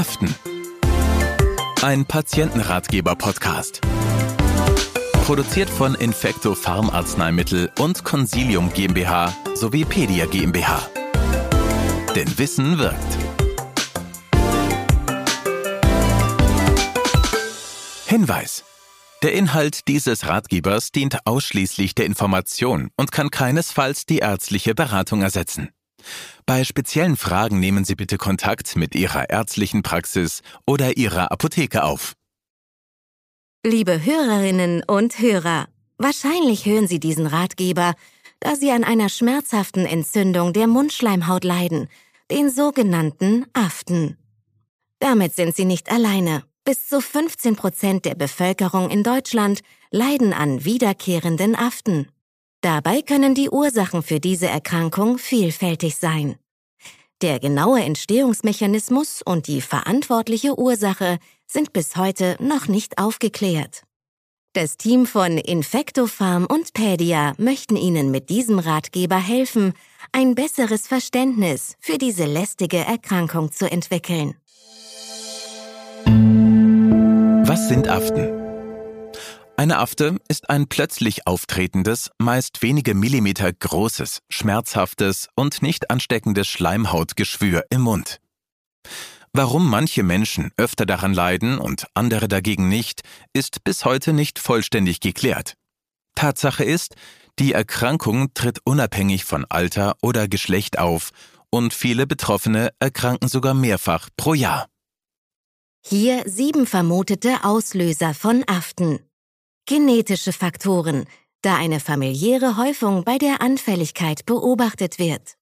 Aften. Ein Patientenratgeber-Podcast. Produziert von Infecto Pharmarzneimittel und Consilium GmbH sowie Pedia GmbH. Denn Wissen wirkt. Hinweis. Der Inhalt dieses Ratgebers dient ausschließlich der Information und kann keinesfalls die ärztliche Beratung ersetzen. Bei speziellen Fragen nehmen Sie bitte Kontakt mit Ihrer ärztlichen Praxis oder Ihrer Apotheke auf. Liebe Hörerinnen und Hörer, wahrscheinlich hören Sie diesen Ratgeber, da Sie an einer schmerzhaften Entzündung der Mundschleimhaut leiden, den sogenannten Aften. Damit sind Sie nicht alleine. Bis zu 15 Prozent der Bevölkerung in Deutschland leiden an wiederkehrenden Aften. Dabei können die Ursachen für diese Erkrankung vielfältig sein. Der genaue Entstehungsmechanismus und die verantwortliche Ursache sind bis heute noch nicht aufgeklärt. Das Team von Infectopharm und Pedia möchten Ihnen mit diesem Ratgeber helfen, ein besseres Verständnis für diese lästige Erkrankung zu entwickeln. Was sind Aften? Eine Afte ist ein plötzlich auftretendes, meist wenige Millimeter großes, schmerzhaftes und nicht ansteckendes Schleimhautgeschwür im Mund. Warum manche Menschen öfter daran leiden und andere dagegen nicht, ist bis heute nicht vollständig geklärt. Tatsache ist, die Erkrankung tritt unabhängig von Alter oder Geschlecht auf und viele Betroffene erkranken sogar mehrfach pro Jahr. Hier sieben vermutete Auslöser von Aften. Genetische Faktoren, da eine familiäre Häufung bei der Anfälligkeit beobachtet wird.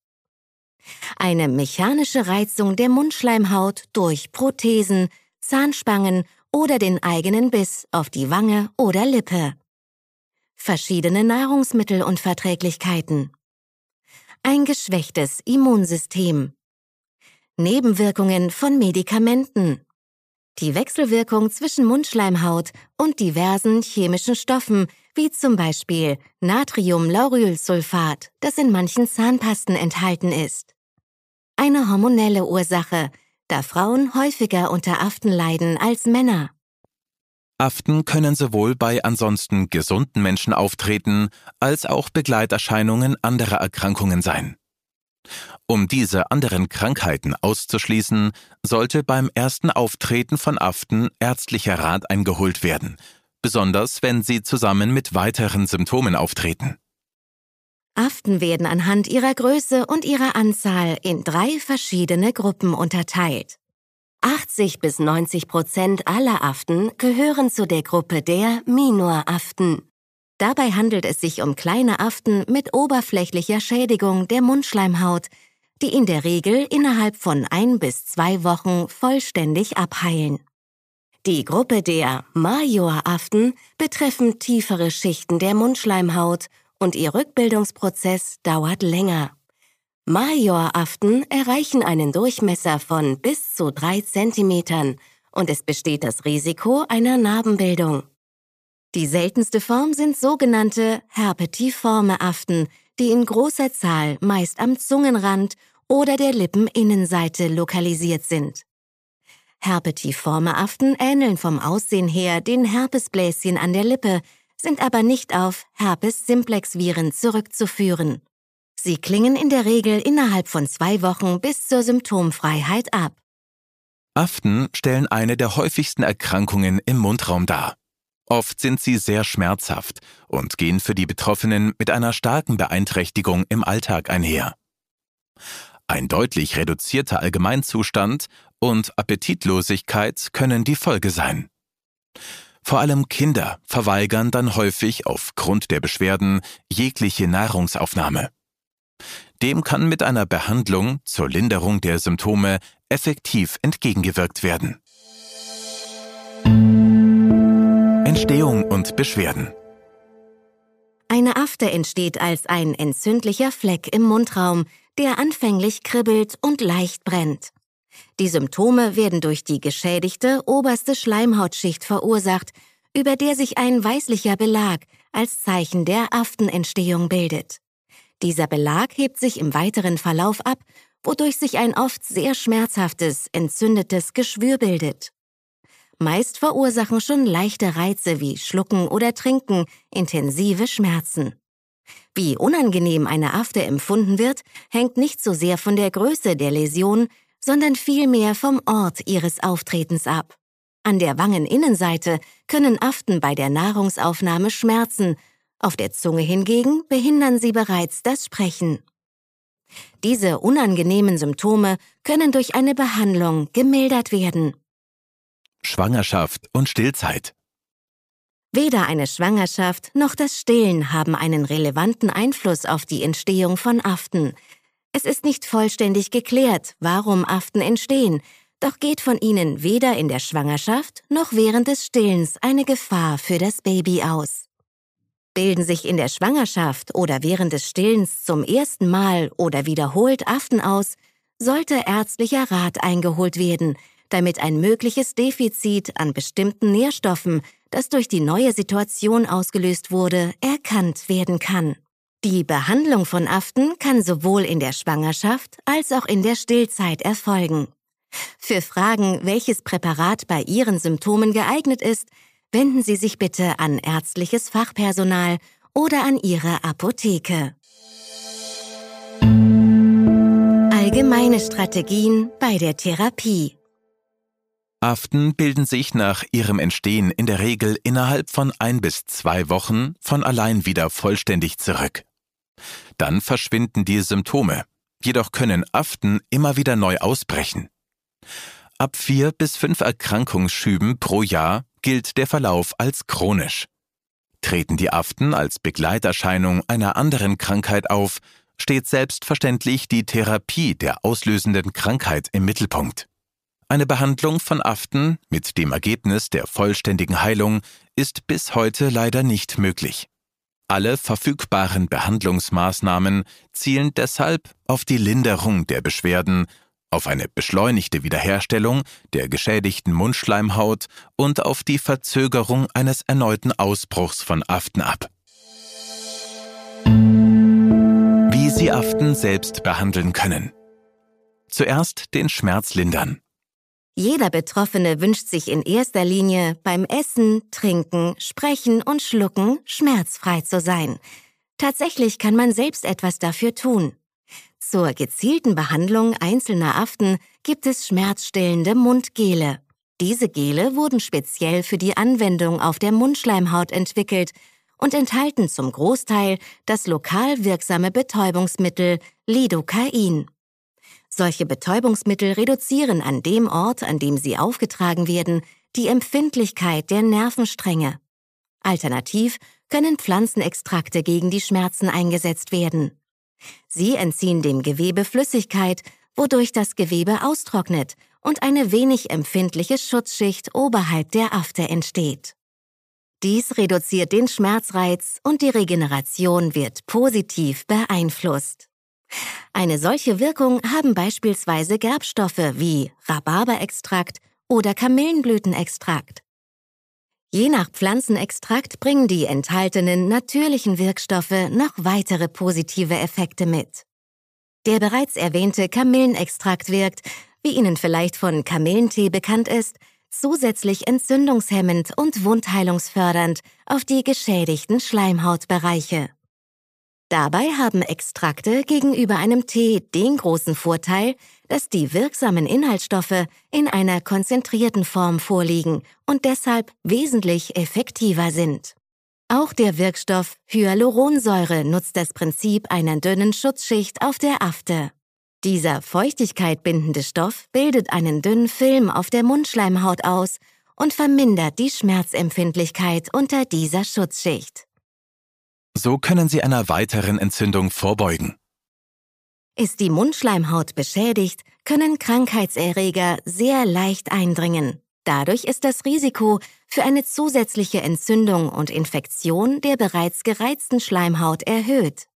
Eine mechanische Reizung der Mundschleimhaut durch Prothesen, Zahnspangen oder den eigenen Biss auf die Wange oder Lippe. Verschiedene Nahrungsmittelunverträglichkeiten. Ein geschwächtes Immunsystem. Nebenwirkungen von Medikamenten die Wechselwirkung zwischen Mundschleimhaut und diversen chemischen Stoffen, wie zum Beispiel Natriumlaurylsulfat, das in manchen Zahnpasten enthalten ist. Eine hormonelle Ursache, da Frauen häufiger unter Aften leiden als Männer. Aften können sowohl bei ansonsten gesunden Menschen auftreten, als auch Begleiterscheinungen anderer Erkrankungen sein. Um diese anderen Krankheiten auszuschließen, sollte beim ersten Auftreten von Aften ärztlicher Rat eingeholt werden, besonders wenn sie zusammen mit weiteren Symptomen auftreten. Aften werden anhand ihrer Größe und ihrer Anzahl in drei verschiedene Gruppen unterteilt. 80 bis 90 Prozent aller Aften gehören zu der Gruppe der Minor-Aften. Dabei handelt es sich um kleine Aften mit oberflächlicher Schädigung der Mundschleimhaut, die in der Regel innerhalb von ein bis zwei Wochen vollständig abheilen. Die Gruppe der Majoraften betreffen tiefere Schichten der Mundschleimhaut und ihr Rückbildungsprozess dauert länger. Majoraften erreichen einen Durchmesser von bis zu drei Zentimetern und es besteht das Risiko einer Narbenbildung. Die seltenste Form sind sogenannte herpetiforme Aften, die in großer Zahl meist am Zungenrand oder der Lippeninnenseite lokalisiert sind. Herpetiforme Aften ähneln vom Aussehen her den Herpesbläschen an der Lippe, sind aber nicht auf Herpes simplex Viren zurückzuführen. Sie klingen in der Regel innerhalb von zwei Wochen bis zur Symptomfreiheit ab. Aften stellen eine der häufigsten Erkrankungen im Mundraum dar. Oft sind sie sehr schmerzhaft und gehen für die Betroffenen mit einer starken Beeinträchtigung im Alltag einher. Ein deutlich reduzierter Allgemeinzustand und Appetitlosigkeit können die Folge sein. Vor allem Kinder verweigern dann häufig aufgrund der Beschwerden jegliche Nahrungsaufnahme. Dem kann mit einer Behandlung zur Linderung der Symptome effektiv entgegengewirkt werden. Entstehung und Beschwerden. Eine Afte entsteht als ein entzündlicher Fleck im Mundraum, der anfänglich kribbelt und leicht brennt. Die Symptome werden durch die geschädigte oberste Schleimhautschicht verursacht, über der sich ein weißlicher Belag als Zeichen der Aftenentstehung bildet. Dieser Belag hebt sich im weiteren Verlauf ab wodurch sich ein oft sehr schmerzhaftes, entzündetes Geschwür bildet. Meist verursachen schon leichte Reize wie Schlucken oder Trinken intensive Schmerzen. Wie unangenehm eine Afte empfunden wird, hängt nicht so sehr von der Größe der Läsion, sondern vielmehr vom Ort ihres Auftretens ab. An der Wangeninnenseite können Aften bei der Nahrungsaufnahme schmerzen, auf der Zunge hingegen behindern sie bereits das Sprechen. Diese unangenehmen Symptome können durch eine Behandlung gemildert werden. Schwangerschaft und Stillzeit. Weder eine Schwangerschaft noch das Stillen haben einen relevanten Einfluss auf die Entstehung von Aften. Es ist nicht vollständig geklärt, warum Aften entstehen, doch geht von ihnen weder in der Schwangerschaft noch während des Stillens eine Gefahr für das Baby aus. Bilden sich in der Schwangerschaft oder während des Stillens zum ersten Mal oder wiederholt Aften aus, sollte ärztlicher Rat eingeholt werden, damit ein mögliches Defizit an bestimmten Nährstoffen, das durch die neue Situation ausgelöst wurde, erkannt werden kann. Die Behandlung von Aften kann sowohl in der Schwangerschaft als auch in der Stillzeit erfolgen. Für Fragen, welches Präparat bei Ihren Symptomen geeignet ist, wenden Sie sich bitte an ärztliches Fachpersonal oder an Ihre Apotheke. Allgemeine Strategien bei der Therapie Aften bilden sich nach ihrem Entstehen in der Regel innerhalb von ein bis zwei Wochen von allein wieder vollständig zurück. Dann verschwinden die Symptome, jedoch können Aften immer wieder neu ausbrechen. Ab vier bis fünf Erkrankungsschüben pro Jahr gilt der Verlauf als chronisch. Treten die Aften als Begleiterscheinung einer anderen Krankheit auf, steht selbstverständlich die Therapie der auslösenden Krankheit im Mittelpunkt. Eine Behandlung von Aften mit dem Ergebnis der vollständigen Heilung ist bis heute leider nicht möglich. Alle verfügbaren Behandlungsmaßnahmen zielen deshalb auf die Linderung der Beschwerden auf eine beschleunigte Wiederherstellung der geschädigten Mundschleimhaut und auf die Verzögerung eines erneuten Ausbruchs von Aften ab. Wie Sie Aften selbst behandeln können. Zuerst den Schmerz lindern. Jeder Betroffene wünscht sich in erster Linie beim Essen, Trinken, Sprechen und Schlucken schmerzfrei zu sein. Tatsächlich kann man selbst etwas dafür tun. Zur gezielten Behandlung einzelner Aften gibt es schmerzstillende Mundgele. Diese Gele wurden speziell für die Anwendung auf der Mundschleimhaut entwickelt und enthalten zum Großteil das lokal wirksame Betäubungsmittel Lidocain. Solche Betäubungsmittel reduzieren an dem Ort, an dem sie aufgetragen werden, die Empfindlichkeit der Nervenstränge. Alternativ können Pflanzenextrakte gegen die Schmerzen eingesetzt werden. Sie entziehen dem Gewebe Flüssigkeit, wodurch das Gewebe austrocknet und eine wenig empfindliche Schutzschicht oberhalb der Afte entsteht. Dies reduziert den Schmerzreiz und die Regeneration wird positiv beeinflusst. Eine solche Wirkung haben beispielsweise Gerbstoffe wie Rhabarberextrakt oder Kamillenblütenextrakt. Je nach Pflanzenextrakt bringen die enthaltenen natürlichen Wirkstoffe noch weitere positive Effekte mit. Der bereits erwähnte Kamillenextrakt wirkt, wie Ihnen vielleicht von Kamillentee bekannt ist, zusätzlich entzündungshemmend und wundheilungsfördernd auf die geschädigten Schleimhautbereiche. Dabei haben Extrakte gegenüber einem Tee den großen Vorteil, dass die wirksamen Inhaltsstoffe in einer konzentrierten Form vorliegen und deshalb wesentlich effektiver sind. Auch der Wirkstoff Hyaluronsäure nutzt das Prinzip einer dünnen Schutzschicht auf der Afte. Dieser Feuchtigkeit bindende Stoff bildet einen dünnen Film auf der Mundschleimhaut aus und vermindert die Schmerzempfindlichkeit unter dieser Schutzschicht. So können Sie einer weiteren Entzündung vorbeugen. Ist die Mundschleimhaut beschädigt, können Krankheitserreger sehr leicht eindringen. Dadurch ist das Risiko für eine zusätzliche Entzündung und Infektion der bereits gereizten Schleimhaut erhöht.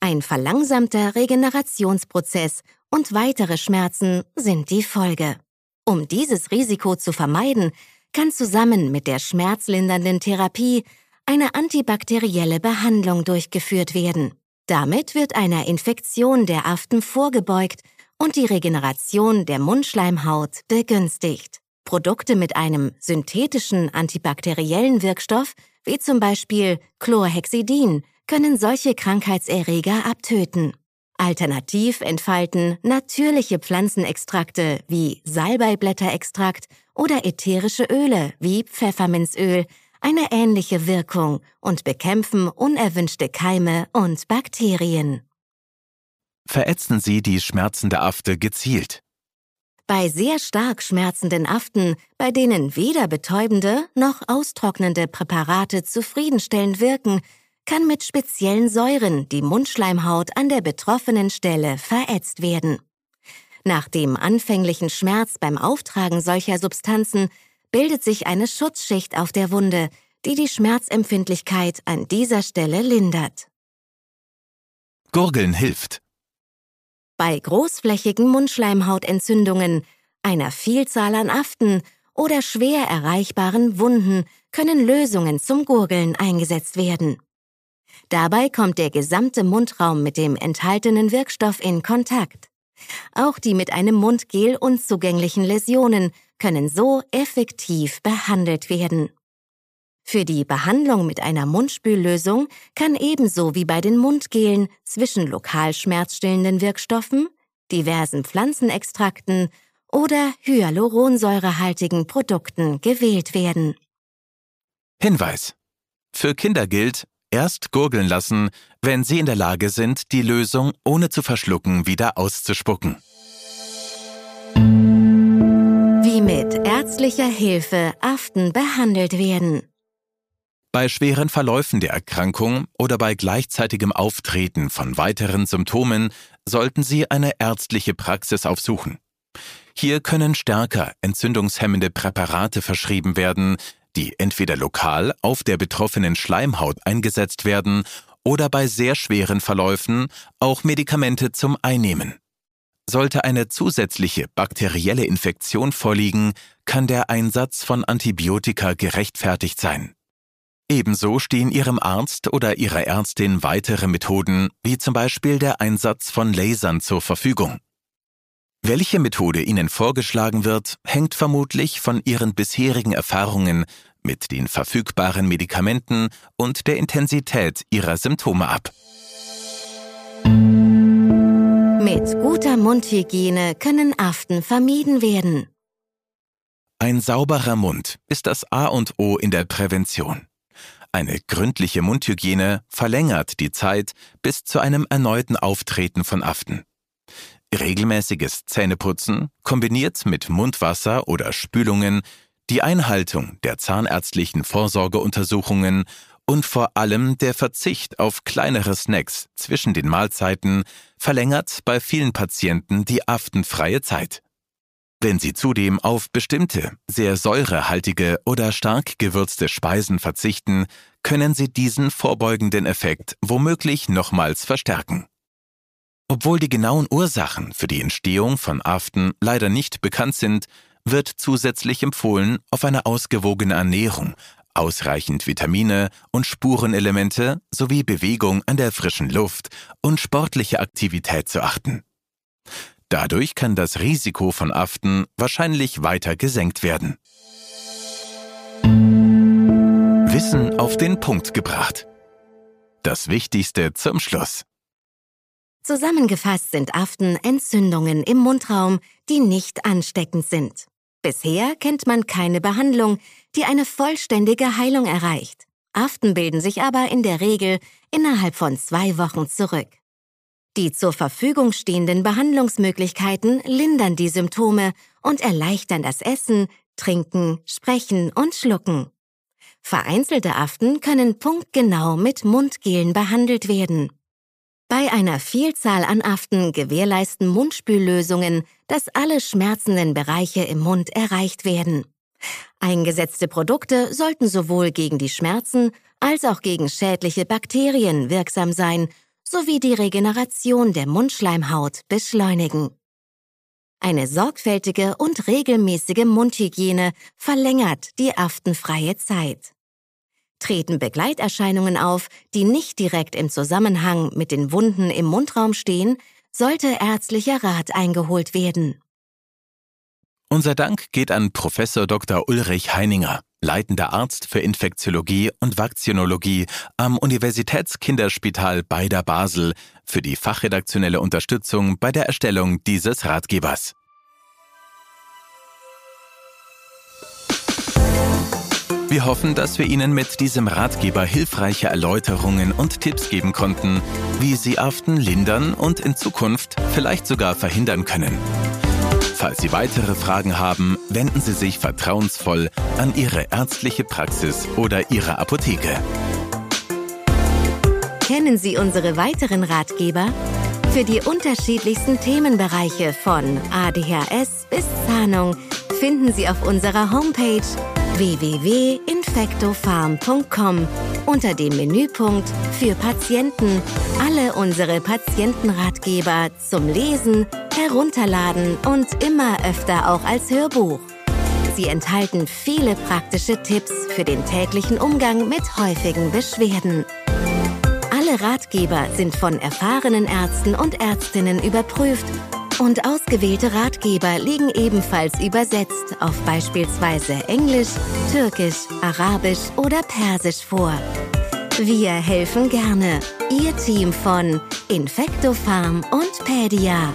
Ein verlangsamter Regenerationsprozess und weitere Schmerzen sind die Folge. Um dieses Risiko zu vermeiden, kann zusammen mit der schmerzlindernden Therapie eine antibakterielle Behandlung durchgeführt werden. Damit wird einer Infektion der Aften vorgebeugt und die Regeneration der Mundschleimhaut begünstigt. Produkte mit einem synthetischen antibakteriellen Wirkstoff, wie zum Beispiel Chlorhexidin, können solche Krankheitserreger abtöten. Alternativ entfalten natürliche Pflanzenextrakte wie Salbeiblätterextrakt oder ätherische Öle wie Pfefferminzöl eine ähnliche Wirkung und bekämpfen unerwünschte Keime und Bakterien. Verätzen Sie die schmerzende Afte gezielt. Bei sehr stark schmerzenden Aften, bei denen weder betäubende noch austrocknende Präparate zufriedenstellend wirken, kann mit speziellen Säuren die Mundschleimhaut an der betroffenen Stelle verätzt werden. Nach dem anfänglichen Schmerz beim Auftragen solcher Substanzen bildet sich eine Schutzschicht auf der Wunde, die die Schmerzempfindlichkeit an dieser Stelle lindert. Gurgeln hilft. Bei großflächigen Mundschleimhautentzündungen, einer Vielzahl an Aften oder schwer erreichbaren Wunden können Lösungen zum Gurgeln eingesetzt werden. Dabei kommt der gesamte Mundraum mit dem enthaltenen Wirkstoff in Kontakt. Auch die mit einem Mundgel unzugänglichen Läsionen können so effektiv behandelt werden. Für die Behandlung mit einer Mundspüllösung kann ebenso wie bei den Mundgelen zwischen lokal schmerzstillenden Wirkstoffen, diversen Pflanzenextrakten oder hyaluronsäurehaltigen Produkten gewählt werden. Hinweis. Für Kinder gilt, erst gurgeln lassen, wenn sie in der Lage sind, die Lösung ohne zu verschlucken wieder auszuspucken. Mit ärztlicher Hilfe Aften behandelt werden. Bei schweren Verläufen der Erkrankung oder bei gleichzeitigem Auftreten von weiteren Symptomen sollten Sie eine ärztliche Praxis aufsuchen. Hier können stärker entzündungshemmende Präparate verschrieben werden, die entweder lokal auf der betroffenen Schleimhaut eingesetzt werden oder bei sehr schweren Verläufen auch Medikamente zum Einnehmen. Sollte eine zusätzliche bakterielle Infektion vorliegen, kann der Einsatz von Antibiotika gerechtfertigt sein. Ebenso stehen Ihrem Arzt oder Ihrer Ärztin weitere Methoden, wie zum Beispiel der Einsatz von Lasern zur Verfügung. Welche Methode Ihnen vorgeschlagen wird, hängt vermutlich von Ihren bisherigen Erfahrungen mit den verfügbaren Medikamenten und der Intensität Ihrer Symptome ab. Mit guter Mundhygiene können Aften vermieden werden. Ein sauberer Mund ist das A und O in der Prävention. Eine gründliche Mundhygiene verlängert die Zeit bis zu einem erneuten Auftreten von Aften. Regelmäßiges Zähneputzen kombiniert mit Mundwasser oder Spülungen, die Einhaltung der zahnärztlichen Vorsorgeuntersuchungen und vor allem der Verzicht auf kleinere Snacks zwischen den Mahlzeiten verlängert bei vielen Patienten die aftenfreie Zeit. Wenn Sie zudem auf bestimmte, sehr säurehaltige oder stark gewürzte Speisen verzichten, können Sie diesen vorbeugenden Effekt womöglich nochmals verstärken. Obwohl die genauen Ursachen für die Entstehung von Aften leider nicht bekannt sind, wird zusätzlich empfohlen, auf eine ausgewogene Ernährung, ausreichend Vitamine und Spurenelemente sowie Bewegung an der frischen Luft und sportliche Aktivität zu achten. Dadurch kann das Risiko von Aften wahrscheinlich weiter gesenkt werden. Wissen auf den Punkt gebracht. Das Wichtigste zum Schluss. Zusammengefasst sind Aften Entzündungen im Mundraum, die nicht ansteckend sind. Bisher kennt man keine Behandlung, die eine vollständige Heilung erreicht. Aften bilden sich aber in der Regel innerhalb von zwei Wochen zurück. Die zur Verfügung stehenden Behandlungsmöglichkeiten lindern die Symptome und erleichtern das Essen, Trinken, Sprechen und Schlucken. Vereinzelte Aften können punktgenau mit Mundgelen behandelt werden. Bei einer Vielzahl an Aften gewährleisten Mundspüllösungen, dass alle schmerzenden Bereiche im Mund erreicht werden. Eingesetzte Produkte sollten sowohl gegen die Schmerzen als auch gegen schädliche Bakterien wirksam sein sowie die Regeneration der Mundschleimhaut beschleunigen. Eine sorgfältige und regelmäßige Mundhygiene verlängert die aftenfreie Zeit. Treten Begleiterscheinungen auf, die nicht direkt im Zusammenhang mit den Wunden im Mundraum stehen, sollte ärztlicher Rat eingeholt werden. Unser Dank geht an Professor Dr. Ulrich Heininger, leitender Arzt für Infektiologie und Vakzinologie am Universitätskinderspital Beider Basel, für die fachredaktionelle Unterstützung bei der Erstellung dieses Ratgebers. Wir hoffen, dass wir Ihnen mit diesem Ratgeber hilfreiche Erläuterungen und Tipps geben konnten, wie Sie Aften lindern und in Zukunft vielleicht sogar verhindern können. Falls Sie weitere Fragen haben, wenden Sie sich vertrauensvoll an Ihre ärztliche Praxis oder Ihre Apotheke. Kennen Sie unsere weiteren Ratgeber? Für die unterschiedlichsten Themenbereiche von ADHS bis Zahnung finden Sie auf unserer Homepage www.infectofarm.com unter dem Menüpunkt für Patienten alle unsere Patientenratgeber zum Lesen, Herunterladen und immer öfter auch als Hörbuch. Sie enthalten viele praktische Tipps für den täglichen Umgang mit häufigen Beschwerden. Alle Ratgeber sind von erfahrenen Ärzten und Ärztinnen überprüft und ausgewählte Ratgeber liegen ebenfalls übersetzt auf beispielsweise Englisch, Türkisch, Arabisch oder Persisch vor. Wir helfen gerne. Ihr Team von Infectofarm und Pedia.